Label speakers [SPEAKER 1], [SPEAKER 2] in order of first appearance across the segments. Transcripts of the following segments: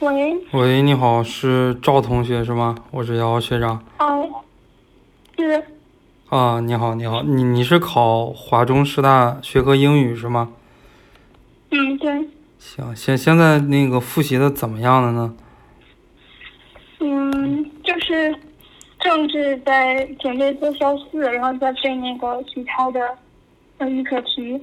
[SPEAKER 1] 喂，
[SPEAKER 2] 喂，你好，是赵同学是吗？我是瑶瑶学长。
[SPEAKER 1] 啊，是，
[SPEAKER 2] 啊，你好，你好，你你是考华中师大学科英语是吗？
[SPEAKER 1] 嗯，对，
[SPEAKER 2] 行，现现在那个复习的怎么样了呢？
[SPEAKER 1] 嗯，就是政治在准备做小四，然后再背那个其他的呃预科题。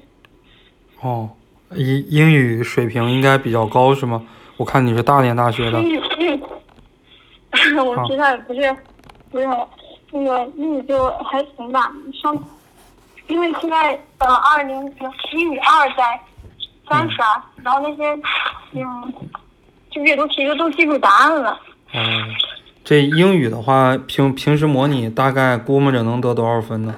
[SPEAKER 2] 哦，英英语水平应该比较高是吗？我看你是大连大学的。
[SPEAKER 1] 英语，我知道也不是，不是那个英语就还行吧。上，因为现在呃二零英语二在三刷，然后那些嗯，就阅读题就都记住答案了。
[SPEAKER 2] 嗯，这英语的话，平平时模拟大概估摸着能得多少分呢？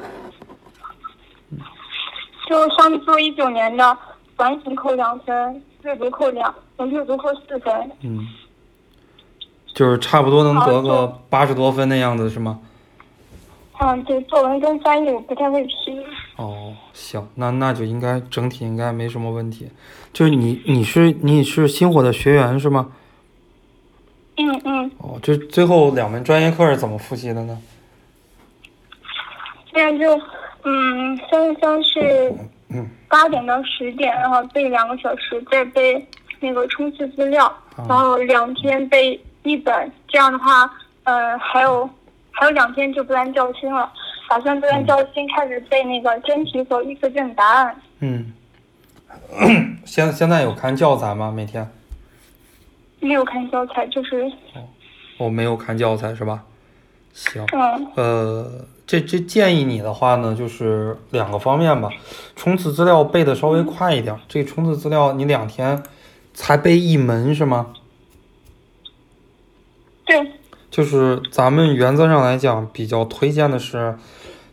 [SPEAKER 1] 就上做一九年的完形扣两分，阅读扣两，阅读扣四分。
[SPEAKER 2] 嗯，就是差不多能得个八十多分的样子是吗？
[SPEAKER 1] 嗯，对，作文跟翻译我不太会批。
[SPEAKER 2] 哦，行，那那就应该整体应该没什么问题。就是你你是你是星火的学员是吗？
[SPEAKER 1] 嗯嗯。
[SPEAKER 2] 哦，这最后两门专业课是怎么复习的呢？
[SPEAKER 1] 现在就嗯，三三是八点到十点，然后背两个小时，再背那个冲刺资料，然后两天背一本。这样的话，呃，还有还有两天就不按教心了，打算不按教心开始背那个真题和预测卷答案。
[SPEAKER 2] 嗯。现现在有看教材吗？每天？
[SPEAKER 1] 没有看教材，就是
[SPEAKER 2] 哦，我没有看教材是吧？行，
[SPEAKER 1] 嗯，
[SPEAKER 2] 呃，这这建议你的话呢，就是两个方面吧，冲刺资料背的稍微快一点。这冲刺资料你两天才背一门是吗？
[SPEAKER 1] 对，
[SPEAKER 2] 就是咱们原则上来讲，比较推荐的是，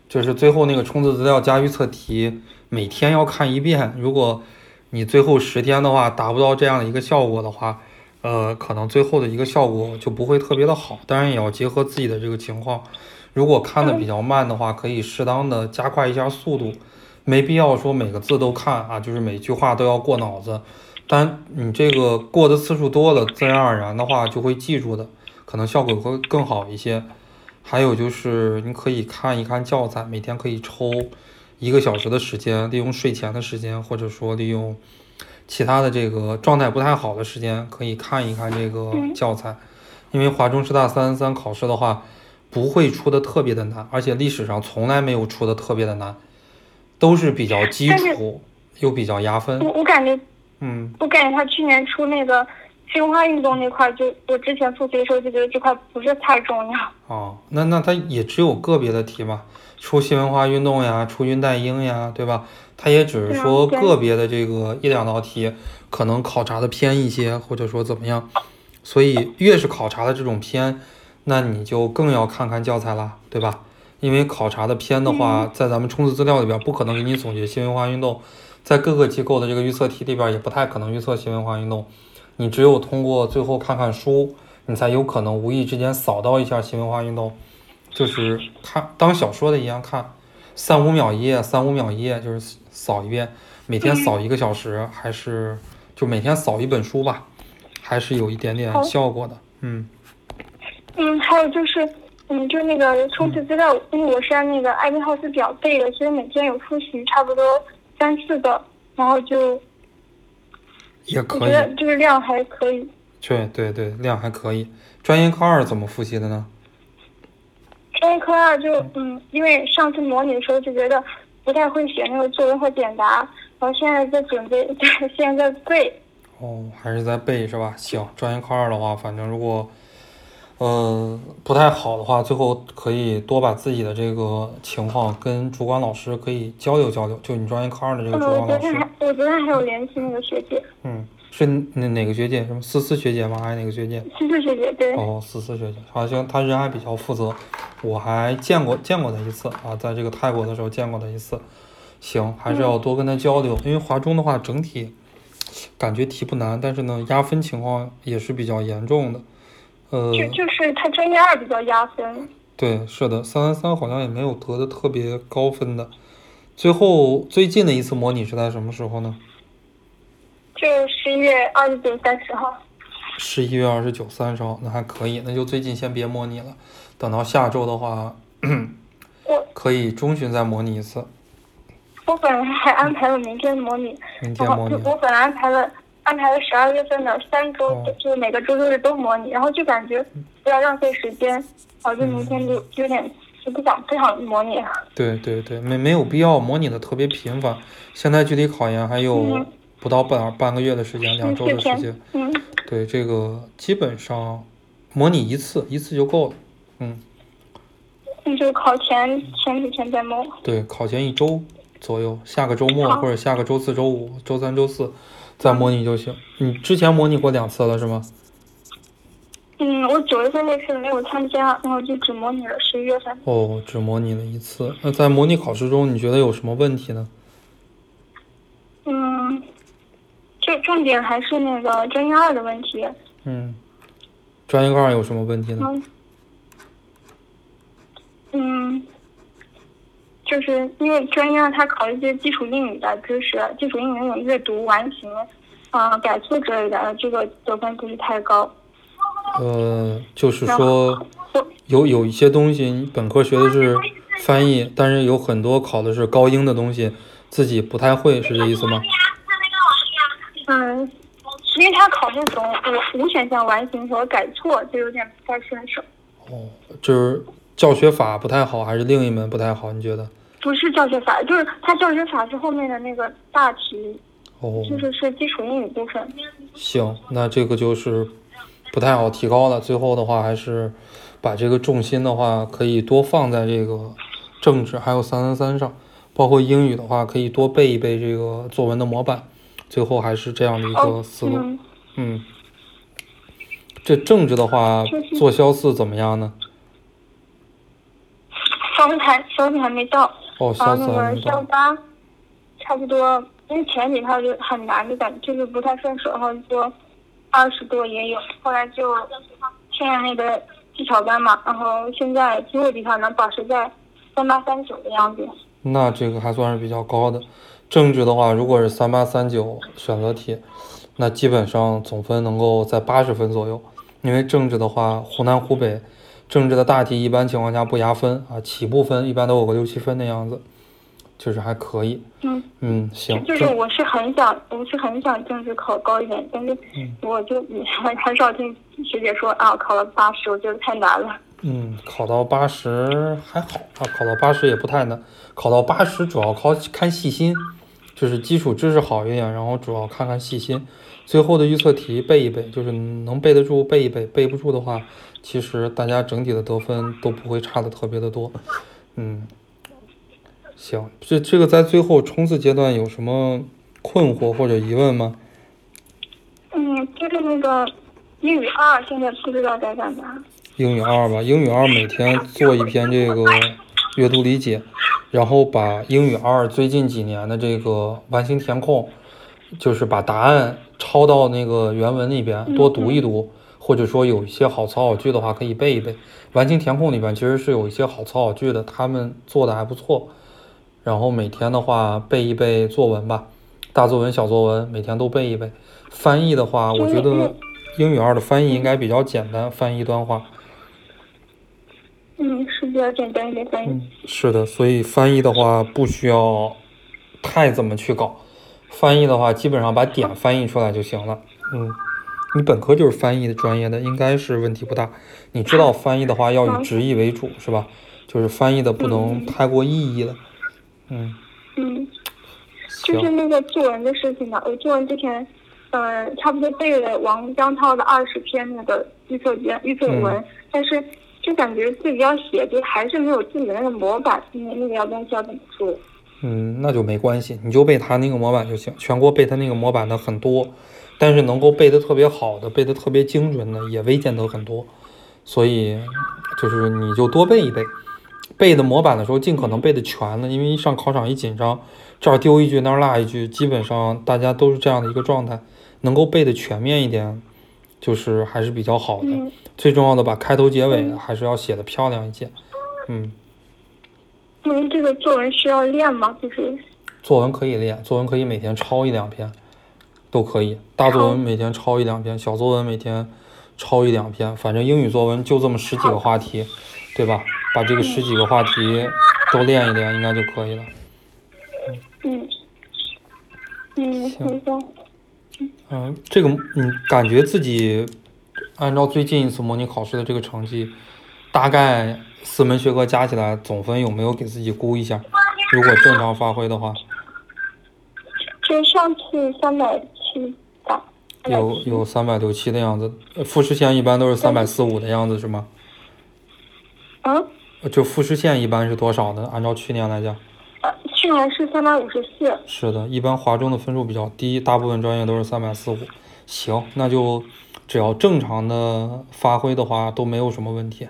[SPEAKER 2] 就是最后那个冲刺资料加预测题，每天要看一遍。如果你最后十天的话达不到这样的一个效果的话，呃，可能最后的一个效果就不会特别的好。当然也要结合自己的这个情况，如果看的比较慢的话，可以适当的加快一下速度，没必要说每个字都看啊，就是每句话都要过脑子。但你这个过的次数多了，自然而然的话就会记住的。可能效果会更好一些。还有就是你可以看一看教材，每天可以抽一个小时的时间，利用睡前的时间，或者说利用其他的这个状态不太好的时间，可以看一看这个教材。因为华中师大三三三考试的话，不会出的特别的难，而且历史上从来没有出的特别的难，都是比较基础又比较压分。
[SPEAKER 1] 我我感觉，
[SPEAKER 2] 嗯，
[SPEAKER 1] 我感觉他去年出那个。新文化运动那块，就我之前复习的时候就觉得这块不是太重要。
[SPEAKER 2] 哦，那那他也只有个别的题嘛，出新文化运动呀，出云代英呀，对吧？他也只是说个别的这个一两道题，可能考察的偏一些，或者说怎么样。所以越是考察的这种偏，那你就更要看看教材了，对吧？因为考察的偏的话，在咱们冲刺资料里边不可能给你总结新文化运动，在各个机构的这个预测题里边也不太可能预测新文化运动。你只有通过最后看看书，你才有可能无意之间扫到一下新文化运动，就是看当小说的一样看，三五秒一页，三五秒一页，就是扫一遍，每天扫一个小时，还是就每天扫一本书吧，还是有一点点效果的，
[SPEAKER 1] 嗯。嗯，还有就是，嗯，就那个冲刺资料，因为我是按那个艾宾浩斯表背的，所以每天有复习差不多三四个，然后就。
[SPEAKER 2] 也可以，
[SPEAKER 1] 我觉得这个量还可以。
[SPEAKER 2] 对对对，量还可以。专业课二怎么复习的呢？
[SPEAKER 1] 专业课二就嗯，因为上次模拟的时候就觉得不太会写那个作文和简答，然后现在在准备，现在在背。
[SPEAKER 2] 哦，还是在背是吧？行，专业课二的话，反正如果。呃，不太好的话，最后可以多把自己的这个情况跟主管老师可以交流交流。就你专业科二的这个主管老师，
[SPEAKER 1] 我昨天还有联系那个学姐。嗯，是
[SPEAKER 2] 哪哪个学姐？什么思思学姐吗？还是哪个学姐？
[SPEAKER 1] 思思学姐，对。
[SPEAKER 2] 哦，思思学姐，好像她人还比较负责，我还见过见过她一次啊，在这个泰国的时候见过她一次。行，还是要多跟她交流，因为华中的话整体感觉题不难，但是呢压分情况也是比较严重的。呃，
[SPEAKER 1] 就就是他专业二比较压分。
[SPEAKER 2] 对，是的，三三三好像也没有得的特别高分的。最后最近的一次模拟是在什么时候呢？
[SPEAKER 1] 就十一月二十九、三十号。
[SPEAKER 2] 十一月二十九、三十号，那还可以，那就最近先别模拟了，等到下周的话，
[SPEAKER 1] 我
[SPEAKER 2] 可以中旬再模拟一次。
[SPEAKER 1] 我本来还安排了明天模拟，
[SPEAKER 2] 明天模拟
[SPEAKER 1] 我本来安排了安排了十二月份的三周，
[SPEAKER 2] 哦
[SPEAKER 1] 就是每个周六日都模拟，然后就感觉不要浪费时间，导致明天就
[SPEAKER 2] 嗯
[SPEAKER 1] 有点就不想不想模拟了。
[SPEAKER 2] 对对对，没没有必要模拟的特别频繁。现在距离考研还有
[SPEAKER 1] 嗯
[SPEAKER 2] 不到半半个月的时间，两周的时间。，
[SPEAKER 1] 嗯，
[SPEAKER 2] 对这个基本上模拟一次，一次就够了。嗯，
[SPEAKER 1] 那就考前前几天再模。
[SPEAKER 2] 对，考前一周左右，下个周末或者下个周四周五、周三周四再模拟就行。你之前模拟过两次了是吗？
[SPEAKER 1] 嗯，我九月份那次没有参加，然后就只模拟了十一月份。
[SPEAKER 2] 哦，只模拟了一次。那在模拟考试中，你觉得有什么问题呢？
[SPEAKER 1] 嗯，就重点还是那个专业二的问题。
[SPEAKER 2] 嗯，专业二有什么问题呢？
[SPEAKER 1] 嗯，嗯，就是因为专业二它考一些基础英语的知识，基础英语那种阅读、完形、啊、改错之类的，这个得分不是太高。
[SPEAKER 2] 呃，就是说有有一些东西，你本科学的是翻译，但是有很多考的是高英的东西，自己不太会，是这意思吗？
[SPEAKER 1] 嗯，因为他考那种无无选项完形和改错，就有点不太顺手。
[SPEAKER 2] 哦，就是教学法不太好，还是另一门不太好？你觉得？
[SPEAKER 1] 不是教学法，就是它教学法是后面的那个大题，
[SPEAKER 2] 哦，
[SPEAKER 1] 就是是基础英语部分。
[SPEAKER 2] 行，那这个就是不太好提高了。最后的话，还是把这个重心的话，可以多放在这个政治还有三三三上，包括英语的话，可以多背一背这个作文的模板。最后还是这样的一个
[SPEAKER 1] 哦，
[SPEAKER 2] 思路。
[SPEAKER 1] 嗯，
[SPEAKER 2] 嗯，这政治的话，做肖四怎么样呢？
[SPEAKER 1] 肖四还肖四还没到。
[SPEAKER 2] 哦，
[SPEAKER 1] 然后那个。肖八，差不多，因为前几套就很难的感觉，就是不太顺手，然后就二十多也有，后来就现在那个技巧班嘛，然后现在最后几套能保持在三八三九的样子。
[SPEAKER 2] 那这个还算是比较高的。政治的话，如果是三八三九选择题，那基本上总分能够在八十分左右。因为政治的话，湖南、湖北政治的大题一般情况下不压分啊，起步分一般都有个六七分的样子，就是还可以。
[SPEAKER 1] 嗯，
[SPEAKER 2] 嗯，行，
[SPEAKER 1] 就是我是很想，我是很想政治考高一点，但是
[SPEAKER 2] 嗯
[SPEAKER 1] 我就很很少听学姐说啊，考了八十，我觉得太难了。
[SPEAKER 2] 嗯，考到八十还好啊，考到八十也不太难，考到八十主要靠看细心，就是基础知识好一点，然后主要看看细心。最后的预测题背一背，就是能背得住背一背，背不住的话，其实大家整体的得分都不会差的特别的多。嗯，行，这这个在最后冲刺阶段有什么困惑或者疑问吗？
[SPEAKER 1] 嗯，就是那个英语二，现在不知道该干嘛。
[SPEAKER 2] 英语二吧，英语二每天做一篇这个阅读理解，然后把英语二最近几年的这个完形填空，就是把答案抄到那个原文里边多读一读，或者说有一些好词好句的话可以背一背。完形填空里边其实是有一些好词好句的，他们做的还不错。然后每天的话背一背作文吧，大作文、小作文每天都背一背。翻译的话，我觉得英语二的翻译应该比较简单，翻译一段话。
[SPEAKER 1] 嗯，是比较简单一点翻译。
[SPEAKER 2] 嗯，是的，所以翻译的话不需要太怎么去搞，翻译的话基本上把点翻译出来就行了。嗯，你本科就是翻译的专业的，应该是问题不大。你知道翻译的话要以直译为主，是吧？就是翻译的不能太过意义了。嗯，
[SPEAKER 1] 嗯，就是，那个作文的事情吧。我作文之前，呃，差不多背了王江涛的二十篇那个预测卷、预测文，
[SPEAKER 2] 嗯
[SPEAKER 1] 但是就感觉自己要写，就还是没有自己的那个模板，那个那个要东西要怎么做？
[SPEAKER 2] 嗯，那就没关系，你就背他那个模板就行。全国背他那个模板的很多，但是能够背得特别好的、背得特别精准的也未见得很多，所以就是你就多背一背。背的模板的时候，尽可能背的全了，因为一上考场一紧张，这儿丢一句那儿落一句，基本上大家都是这样的一个状态。能够背的全面一点，就是还是比较好的。
[SPEAKER 1] 嗯
[SPEAKER 2] 最重要的，把开头结尾还是要写的漂亮一些。嗯，
[SPEAKER 1] 因为这个作文需要练吗，就是
[SPEAKER 2] 作文可以练，作文可以每天抄一两篇，都可以。大作文每天抄一两篇，小作文每天抄一两篇，反正英语作文就这么十几个话题，对吧？把这个十几个话题都练一练，应该就可以了。
[SPEAKER 1] 嗯，嗯，行行。
[SPEAKER 2] 嗯，这个你感觉自己按照最近一次模拟考试的这个成绩，大概四门学科加起来总分有没有给自己估一下？如果正常发挥的话，
[SPEAKER 1] 就上次三百七吧，
[SPEAKER 2] 有有三百六七的样子。复试线一般都是三百四五的样子是吗？
[SPEAKER 1] 啊？
[SPEAKER 2] 就复试线一般是多少呢？按照去年来讲？
[SPEAKER 1] 去年是三百五十四。
[SPEAKER 2] 是的，一般华中的分数比较低，大部分专业都是三百四五。行，那就只要正常的发挥的话都没有什么问题。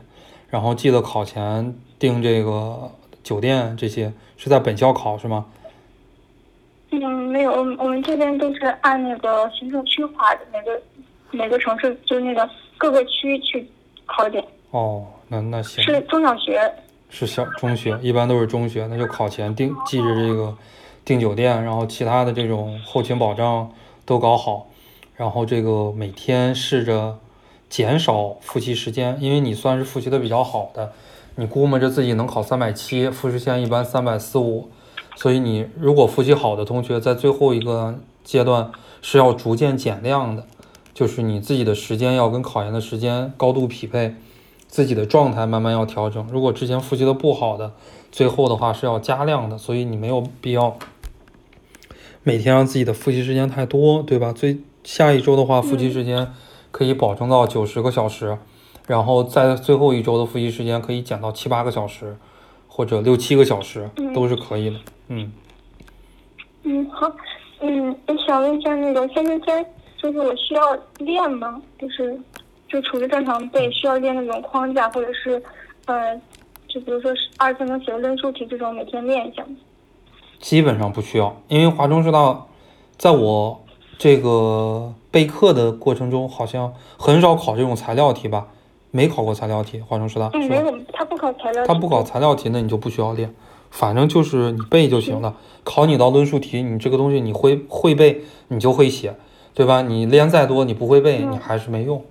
[SPEAKER 2] 然后记得考前订这个酒店，这些是在本校考是吗？
[SPEAKER 1] 嗯，没有，我们我们这边都是按那个行政区划的，每个每个城市就那个各个区去考点。
[SPEAKER 2] 哦，那那行。
[SPEAKER 1] 是中小学。
[SPEAKER 2] 是小中学，一般都是中学，那就考前订记着这个订酒店，然后其他的这种后勤保障都搞好，然后这个每天试着减少复习时间，因为你算是复习的比较好的，你估摸着自己能考三百七，复试线一般三百四五，所以你如果复习好的同学，在最后一个阶段是要逐渐减量的，就是你自己的时间要跟考研的时间高度匹配。自己的状态慢慢要调整。如果之前复习的不好的，最后的话是要加量的，所以你没有必要每天让自己的复习时间太多，对吧？最下一周的话，复习时间可以保证到九十个小时，然后在最后一周的复习时间可以减到七八个小时，或者六七个小时都是可以的。
[SPEAKER 1] 嗯。嗯，好。嗯，我想问一下，那个三三三，就是我需要练吗？就是。就除了正常背，需要练那种框架，或者是，呃，就比如说是二分钟写个论述题这种，每天练一下。
[SPEAKER 2] 基本上不需要，因为华中师大，在我这个备课的过程中，好像很少考这种材料题吧？没考过材料题，华中师大。
[SPEAKER 1] 嗯，没有，他不考材料。
[SPEAKER 2] 他不考材料题，那你就不需要练，反正就是你背就行了。考你道论述题，你这个东西你会会背，你就会写，对吧？你练再多，你不会背，你还是没用。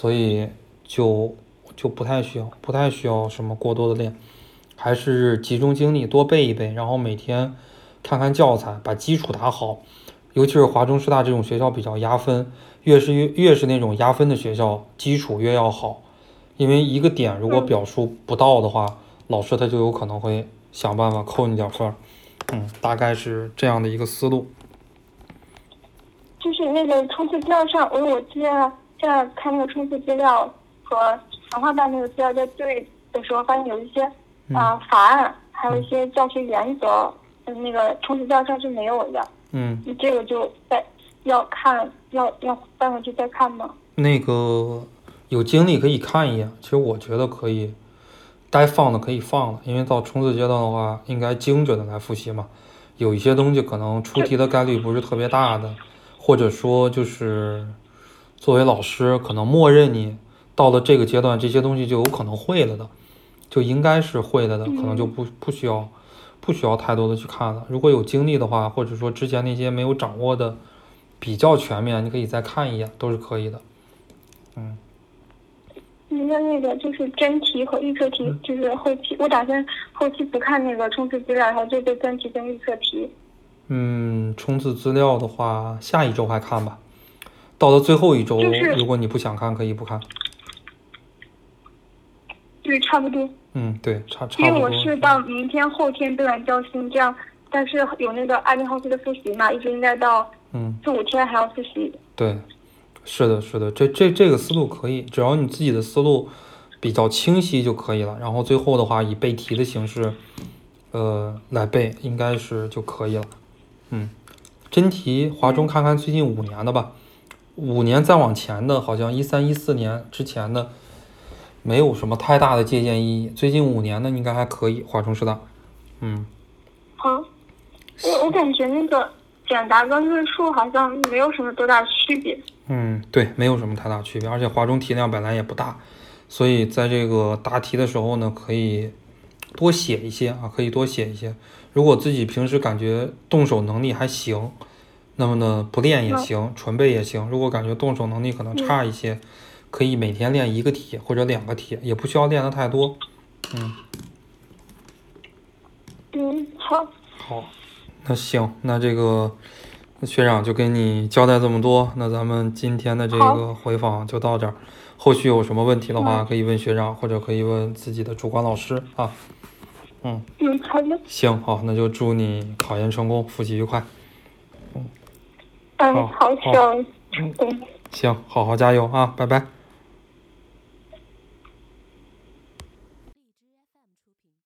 [SPEAKER 2] 所以就就不太需要，不太需要什么过多的练，还是集中精力多背一背，然后每天看看教材，把基础打好。尤其是华中师大这种学校比较压分，越是越越是那种压分的学校，基础越要好。因为一个点如果表述不到的话，老师他就有可能会想办法扣你点分儿。嗯，大概是这样的一个思路。
[SPEAKER 1] 就是那个冲刺资料上，我我记得。现在看那个冲刺资料和强化班那个资料在对的时候，发现有一些啊法案，还有一些教学原则，那个冲刺资料上是没有的。
[SPEAKER 2] 嗯，
[SPEAKER 1] 你这个就再要看，要要翻回去再看吗？
[SPEAKER 2] 那个有精力可以看一眼，其实我觉得可以，该放的可以放了，因为到冲刺阶段的话，应该精准的来复习嘛。有一些东西可能出题的概率不是特别大的，或者说就是。作为老师，可能默认你到了这个阶段，这些东西就有可能会了的，就应该是会了的，可能就不不需要不需要太多的去看了。如果有精力的话，或者说之前那些没有掌握的比较全面，你可以再看一眼，都是可以的。
[SPEAKER 1] 嗯。你的那个就是真题和预测题，就是后期我打算后期不看那个冲刺资料，然后就背真题跟预测题。
[SPEAKER 2] 嗯，冲刺资料的话，下一周还看吧。到了最后一周，如果你不想看，可以不看。
[SPEAKER 1] 对，差不多。
[SPEAKER 2] 嗯，对，差差不多。因
[SPEAKER 1] 为我是到明天、后天背完交心，这样，但是有那个二零后期的复习嘛，一直应该到
[SPEAKER 2] 嗯
[SPEAKER 1] 四五天还要复习。
[SPEAKER 2] 对，是的，是的，这这这个思路可以，只要你自己的思路比较清晰就可以了。然后最后的话，以背题的形式，呃，来背，应该是就可以了。嗯，真题，华中看看最近五年的吧。五年再往前的，好像一三一四年之前的，没有什么太大的借鉴意义。最近五年的应该还可以，华中师大。
[SPEAKER 1] 嗯。好，我我感觉那个简答跟论述好像没有什么多大区别。
[SPEAKER 2] 嗯，对，没有什么太大区别，而且华中题量本来也不大，所以在这个答题的时候呢，可以多写一些啊，可以多写一些。如果自己平时感觉动手能力还行。那么呢，不练也行，纯背也行。如果感觉动手能力可能差一些，可以每天练一个题或者两个题，也不需要练的太多。
[SPEAKER 1] 嗯。嗯，好。
[SPEAKER 2] 好，那行，那这个学长就给你交代这么多。那咱们今天的这个回访就到这儿。后续有什么问题的话，可以问学长，或者可以问自己的主管老师
[SPEAKER 1] 啊。嗯。嗯，好的。
[SPEAKER 2] 行，好，那就祝你考研成功，复习愉快。
[SPEAKER 1] 嗯，好，行，嗯，
[SPEAKER 2] 行，好好加油啊，拜拜。